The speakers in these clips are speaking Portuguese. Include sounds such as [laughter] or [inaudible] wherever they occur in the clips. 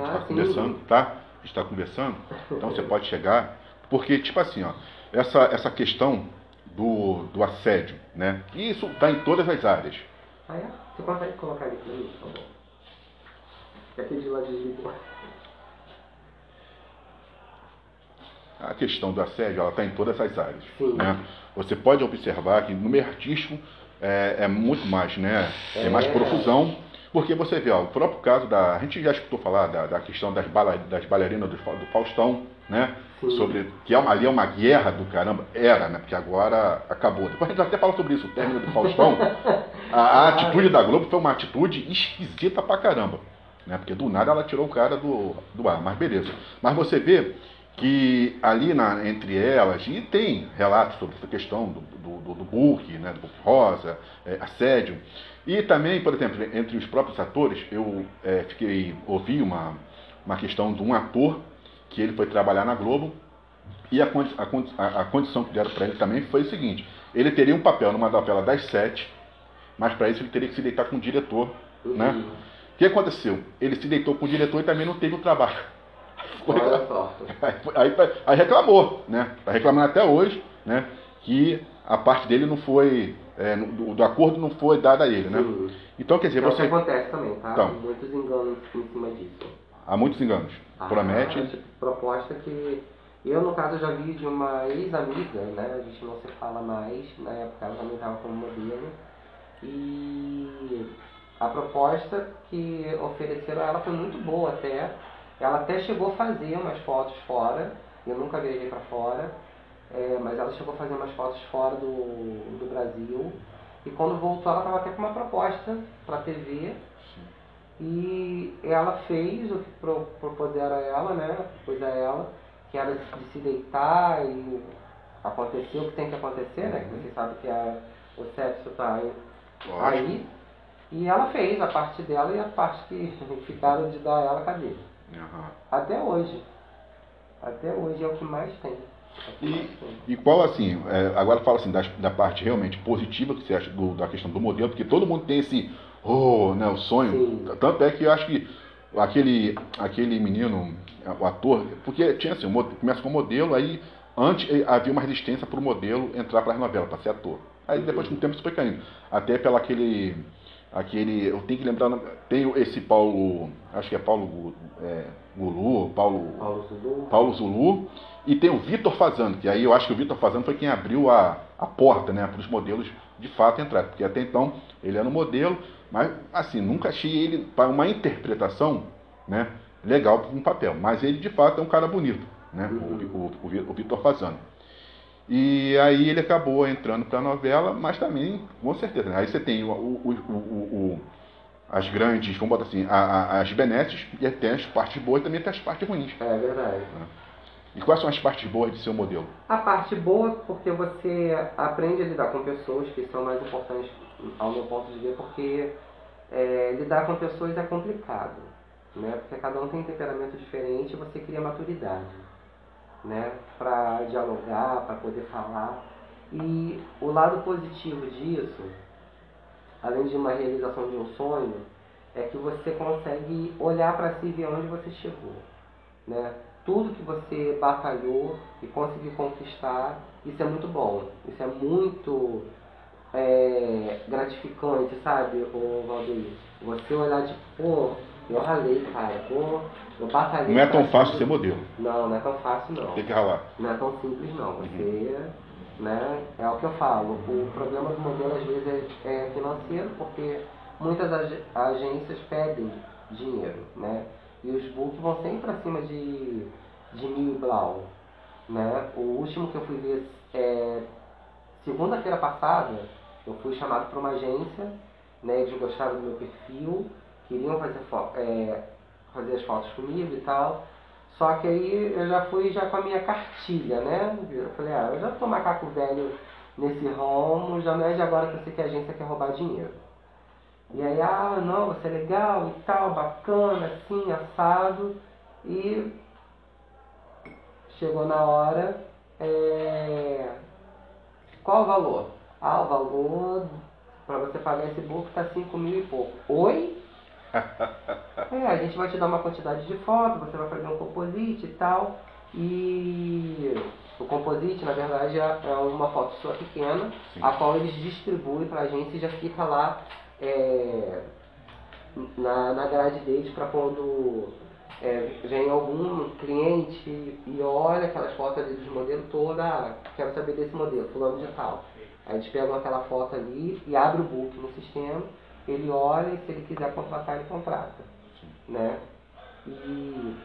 a gente está Ah, sim. conversando, tá? A gente está conversando, então você pode chegar, porque, tipo assim, ó, essa, essa questão do, do assédio, né? E isso está em todas as áreas. Ah, é? Você consegue colocar ele pra mim, por favor? Que aquele de lá desligou. A questão do assédio, ela está em todas as áreas. Sim. Né? Você pode observar que no meio artístico é, é muito mais, né? É, mais É. profusão, porque você vê, ó, o próprio caso da. A gente já escutou falar da, da questão das, bala, das bailarinas do, do Faustão, né? Sobre que é uma, ali é uma guerra do caramba. Era, né? Porque agora acabou. Depois a gente até fala sobre isso, o término do Faustão. [laughs] A, a atitude da Globo foi uma atitude esquisita pra caramba. Né? Porque do nada ela tirou o cara do, do ar, mas beleza. Mas você vê que ali na, entre elas, e tem relatos sobre essa questão do, do, do, do book, né, do book rosa, é, assédio, e também, por exemplo, entre os próprios atores, eu é, fiquei, ouvi uma, uma questão de um ator que ele foi trabalhar na Globo, e a, condi- a, condi- a, condição que deram para ele também foi o seguinte, ele teria um papel numa novela das sete, mas para isso ele teria que se deitar com o diretor, né? Uhum. O que aconteceu? Ele se deitou com o diretor e também não teve o trabalho. [laughs] Olha só. Aí, aí, aí reclamou, né? Está reclamando até hoje, né? Que a parte dele não foi, é, do, do acordo não foi dada a ele, né? Então, quer dizer, É o que você acontece também, tá? Então. Muitos enganos em cima disso. há muitos enganos. Ah, Promete, tipo, proposta que eu, no caso, já vi de uma ex-amiga, né? A gente não se fala mais, na época ela também estava como modelo. E a proposta que ofereceram a ela foi muito boa até. Ela até chegou a fazer umas fotos fora. Eu nunca viajei para fora. É, mas ela chegou a fazer umas fotos fora do, do Brasil. E quando voltou, ela estava até com uma proposta para TV. E ela fez o que pro, propuseram a ela, né? Propus a ela, que era de se deitar e aconteceu o que tem que acontecer, né? Que você sabe que a, o sexo tá aí, aí. E ela fez a parte dela e a parte que [laughs] ficaram de dar a ela, cadê? Aham. Até hoje. Até hoje é o que mais tem. E-. E qual, assim, é, agora fala assim, das- da, parte realmente positiva que você acha do- da questão do modelo, porque todo mundo tem esse, oh, né, o sonho. Sim. Tanto é que eu acho que aquele, aquele menino, o ator, porque tinha assim, começa com modelo, aí antes eh, havia uma resistência para o modelo entrar para as novelas, para ser ator. Aí depois com o tempo isso foi caindo. Até pela aquele, aquele, eu tenho que lembrar, tem esse Paulo, acho que é Paulo é, Gulu, Paulo, Paulo Zulu. Paulo Zulu e tem o Vitor Fazano, que aí eu acho que o Vitor Fazano foi quem abriu a, a porta né, para os modelos de fato entrarem, porque até então ele era um modelo, mas assim, nunca achei ele para uma interpretação né, legal para um papel, mas ele de fato é um cara bonito, né, o, o, o, o Vitor Fazano. E aí ele acabou entrando para a novela, mas também, com certeza, né, aí você tem o, o, o, o- as grandes, vamos botar assim, a- a- as benesses, e tem as partes boas e também tem as partes ruins. É verdade. E quais são as partes boas de ser um modelo? A parte boa, porque você aprende a lidar com pessoas que são mais importantes ao meu ponto de ver, porque é, lidar com pessoas é complicado, né? Porque cada um tem um temperamento diferente e você cria maturidade, né? Para dialogar, para poder falar. E o lado positivo disso, além de uma realização de um sonho, é que você consegue olhar para si e ver onde você chegou, né? Tudo que você batalhou e conseguiu conquistar, isso é muito bom. Isso é muito é, gratificante, sabe, o Valdir? Você olhar tipo, pô, eu ralei, cara, pô, eu batalhei. Não é tão fácil ser modelo. Não, não é tão fácil não. Tem que ralar. Não é tão simples não. Você, né, é o que eu falo. O problema do modelo às vezes é, é financeiro, porque muitas ag- agências pedem dinheiro, né? E os books vão sempre acima de, de mil e blau, né? O último que eu fui ver é segunda-feira passada, eu fui chamado para uma agência, né? Eles gostaram do meu perfil, queriam fazer, é, fazer as fotos comigo e tal. Só que aí eu já fui já com a minha cartilha, né? Eu falei, ah, eu já tô macaco velho nesse ramo, já não é de agora que eu sei que a agência quer roubar dinheiro. E aí, ah, não, você é legal e tal, bacana, assim, assado. E chegou na hora, é... qual o valor? Ah, o valor para você pagar esse book tá 5 mil e pouco. Oi? É, a gente vai te dar uma quantidade de fotos, você vai fazer um composite e tal. E o composite, na verdade, é, é uma foto sua pequena, Sim. a qual eles distribuem pra gente e já fica lá é, na, na grade deles para quando é, vem algum cliente e olha aquelas fotos ali dos modelos toda, ah, quero saber desse modelo, fulano de tal. Aí eles pegam aquela foto ali e abre o book no sistema, ele olha e se ele quiser contratar, ele contrata. Né? E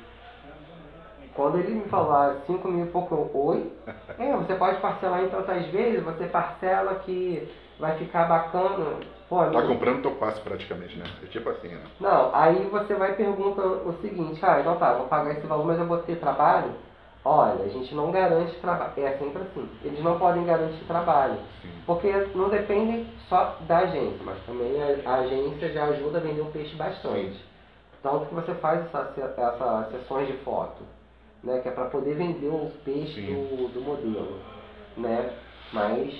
quando ele me falou 5 ah, mil e pouco, oi? [laughs] É, você pode parcelar em tantas vezes, você parcela que vai ficar bacana. Pô, tá comprando teu passe praticamente, né? É tipo assim, né? Não, aí você vai e pergunta o seguinte, ah, então tá, vou pagar esse valor, mas eu vou ter trabalho? Olha, a gente não garante trabalho. É sempre assim. Eles não podem garantir trabalho. Sim. Porque não depende só da agência, mas também a, a agência já ajuda a vender o peixe bastante. Sim. Tanto que você faz essas essa sessões de foto, né? Que é para poder vender o peixe do, do modelo. Né? Mas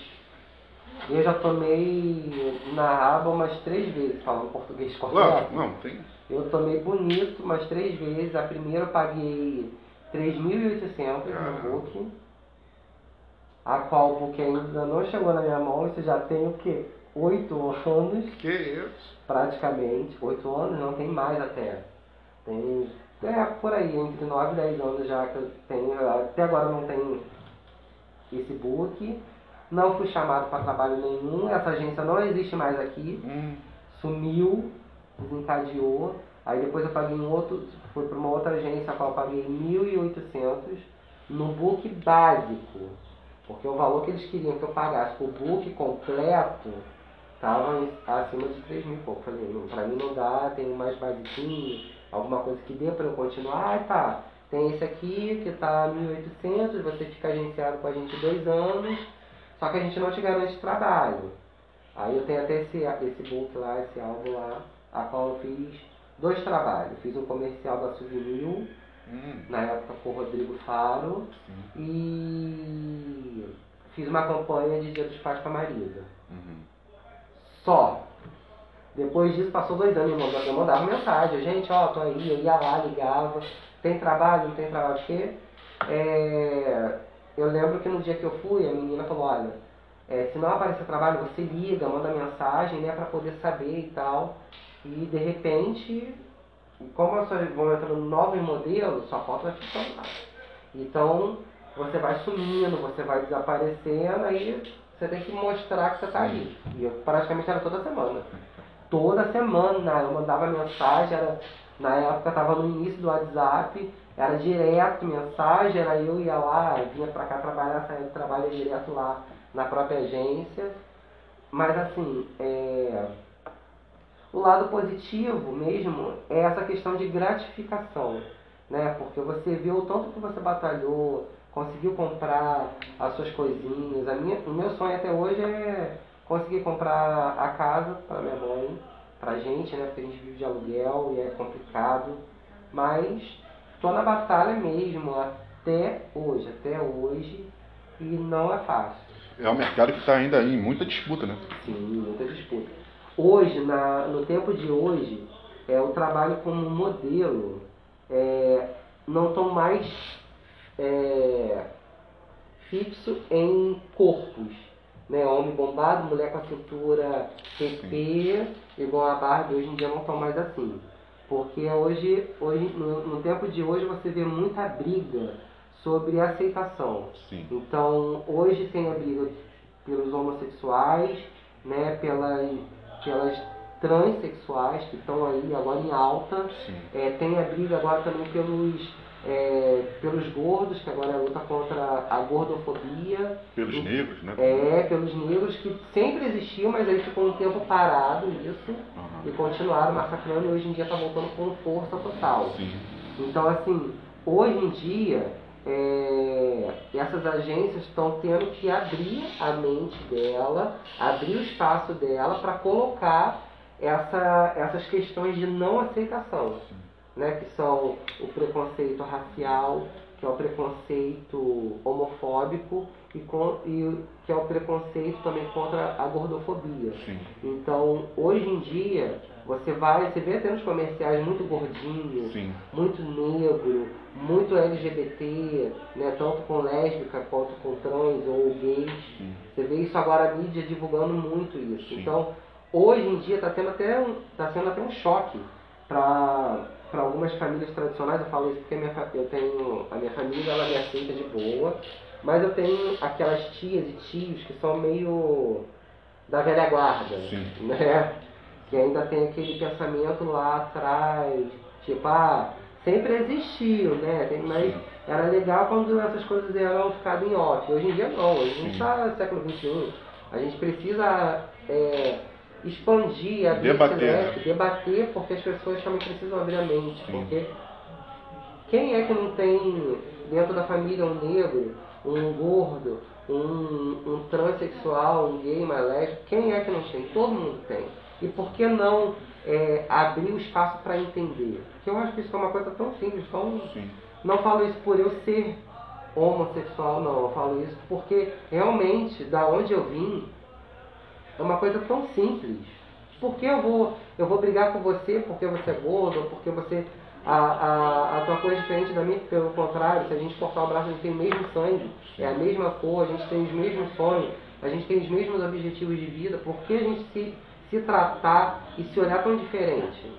eu já tomei na raba umas três vezes, falando português correto. Não, tem. Eu tomei bonito umas três vezes. A primeira eu paguei 3.800 no book. A qual o book ainda não chegou na minha mão. Isso já tem o quê? Oito anos. Que isso? Praticamente. Oito anos, não tem mais até. Tem. É por aí, entre 9 e 10 anos já que eu tenho. Até agora não tem esse book. Não fui chamado para trabalho nenhum. Essa agência não existe mais aqui. Hum. Sumiu, desencadeou. Aí depois eu paguei um outro, fui para uma outra agência, a qual eu paguei 1.800 no book básico. Porque o valor que eles queriam que eu pagasse o book completo estava acima de 3 mil pouco. Falei, para mim não dá, tem mais basiquinho, alguma coisa que dê para eu continuar. Ah, tá, tem esse aqui que está 1.800, você fica agenciado com a gente dois anos, só que a gente não te garante trabalho. Aí eu tenho até esse, esse book lá, esse álbum lá, a qual eu fiz dois trabalhos. Fiz um comercial da Souvenir, hum. na época com o Rodrigo Faro, Sim. e fiz uma campanha de Dia dos Pais para Marisa. Uhum. Só. Depois disso, passou dois anos, eu mandava mensagem, gente, ó, tô aí, eu ia lá, ligava, tem trabalho, não tem trabalho, porque é, eu lembro que no dia que eu fui, a menina falou, olha, é, se não aparecer trabalho, você liga, manda mensagem, né, para poder saber e tal. E de repente, como vocês vão entrando novos modelos, sua foto vai ficando lá. Então, você vai sumindo, você vai desaparecendo, aí você tem que mostrar que você está ali. E eu praticamente era toda semana. Toda semana eu mandava mensagem, era, na época estava no início do WhatsApp, era direto mensagem, era eu ia lá, vinha para cá trabalhar, saía do trabalho direto lá na própria agência. Mas assim, é, o lado positivo mesmo é essa questão de gratificação, né? Porque você vê o tanto que você batalhou, conseguiu comprar as suas coisinhas. A minha, o meu sonho até hoje é conseguir comprar a casa para minha mãe, pra gente, né? Porque a gente vive de aluguel e é complicado. Mas tô na batalha mesmo até hoje, até hoje, e não é fácil. É um mercado que está ainda em muita disputa, né? Sim, muita disputa. Hoje, na, no tempo de hoje, é, o trabalho como modelo é, não estão mais é, fixo em corpos. Né? Homem bombado, mulher com a cintura PP, igual a Barbie, hoje em dia não estão mais assim. Porque hoje, hoje no, no, tempo de hoje você vê muita briga sobre aceitação. Sim. Então hoje tem a briga pelos homossexuais, né, pelas pelas transexuais que estão aí agora em alta. É, tem a briga agora também pelos, é, pelos gordos, que agora é a luta contra a gordofobia. Pelos e, negros, né? É, pelos negros que sempre existiam, mas aí ficou um tempo parado isso uhum. e continuaram massacrando e hoje em dia está voltando com força total. Sim. Então assim, hoje em dia é, essas agências estão tendo que abrir a mente dela, abrir o espaço dela para colocar essa, essas questões de não aceitação. né, que são o preconceito racial, que é o preconceito homofóbico e, com, e que é o preconceito também contra a gordofobia. Sim. Então, hoje em dia, você vai, você vê até nos comerciais muito gordinho, Sim. muito negro, muito LGBT, né, tanto com lésbica quanto com trans ou gays. Sim. Você vê isso agora a mídia divulgando muito isso. Sim. Então, hoje em dia está tendo até um, tá sendo até um choque para para algumas famílias tradicionais. Eu falo isso porque minha, eu tenho a minha família ela me aceita de boa, mas eu tenho aquelas tias e tios que são meio da velha guarda, Sim. né? Que ainda tem aquele pensamento lá atrás, tipo, ah, sempre existiu, né? Mas era legal quando essas coisas eram ficadas em off. Hoje em dia não, a gente está no século XXI. A gente precisa é, expandir, abrir Debater, leque, né? debater, porque as pessoas também precisam abrir a mente. Sim. Porque quem é que não tem dentro da família um negro, um gordo, um, um transexual, um gay, uma lésbica? Quem é que não tem? Todo mundo tem. E por que não é, abrir o espaço para entender? Porque eu acho que isso é uma coisa tão simples, tão Sim. não falo isso por eu ser homossexual, não. Eu falo isso porque realmente, da onde eu vim, é uma coisa tão simples. Por que eu vou, eu vou brigar com você porque você é gordo, ou porque você. A, a, a tua cor é diferente da minha, pelo contrário, se a gente cortar o braço, a gente tem o mesmo sangue, é a mesma cor, a gente tem os mesmos sonhos, a gente tem os mesmos objetivos de vida, por que a gente se, se tratar e se olhar tão diferente?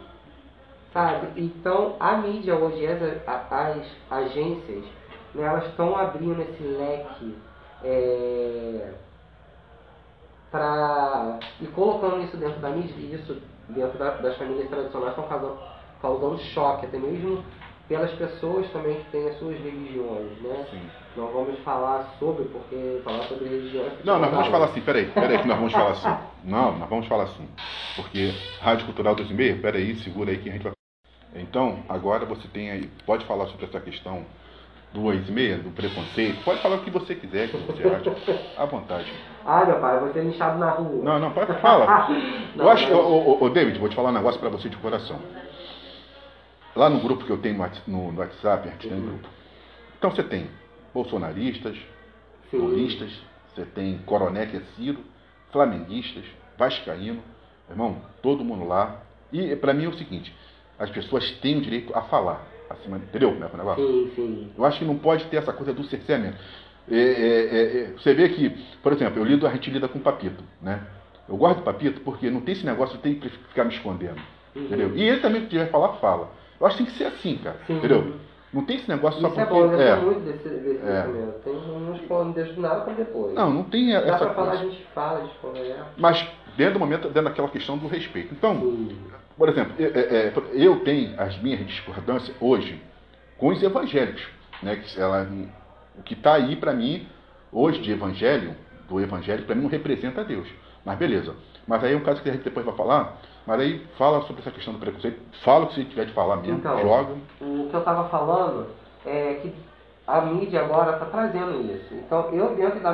Sabe? Então, a mídia hoje, as, as agências, né, elas estão abrindo esse leque é, pra, e colocando isso dentro da mídia, e isso dentro da- das famílias tradicionais estão causando, causando choque, até mesmo pelas pessoas também que têm as suas religiões, né? Sim. Não vamos falar sobre, porque falar sobre religiões... Não, nós vamos falar assim, peraí, peraí que nós vamos falar assim. Não, nós vamos falar assim. Porque Rádio Cultural 2006, peraí, segura aí que a gente vai. Então, agora você tem aí, pode falar sobre essa questão do 2,5, do preconceito, pode falar o que você quiser, que você acha, à vontade. Ai, meu pai, eu vou ser linchado na rua. Não, não, pode falar. Não, [laughs] Eu acho, não. ô, ô, ô, David, vou te falar um negócio pra você de coração. Lá no grupo que eu tenho no no, WhatsApp, a gente tem um grupo. Então você tem bolsonaristas, lulistas, você tem coronel que é Ciro, flamenguistas, vascaíno, irmão, todo mundo lá. E pra mim é o seguinte, as pessoas têm o direito a falar, acima, entendeu como é que é o negócio? Sim, sim. Eu acho que não pode ter essa coisa do cerceamento. É, é, é, é, você vê que, por exemplo, eu lido, a gente lida com papito, né? Eu gosto do papito porque não tem esse negócio de ter que ficar me escondendo, Uhum. entendeu? E ele também, se tiver falar, fala. Eu acho que tem que ser assim, cara, Sim. entendeu? Não tem esse negócio só Isso é porque... bom, eu é. gosto muito desse, desse É. pensamento. Tem uns não deixo nada pra depois. Não, não tem Dá essa pra falar, a coisa. gente fala, a gente conversa. Mas dentro do momento, dentro daquela questão do respeito. Então, Sim. Por exemplo, é, é, é, eu tenho as minhas discordâncias hoje com os evangélicos, né? Que ela, o que está aí para mim hoje de evangelho, do evangelho, para mim não representa Deus. Mas beleza. Mas aí é um caso que a gente depois vai falar. Mas aí fala sobre essa questão do preconceito. Fala o que você tiver de falar mesmo. Então, joga. O que eu tava falando é que a mídia agora tá trazendo isso. Então, eu dentro da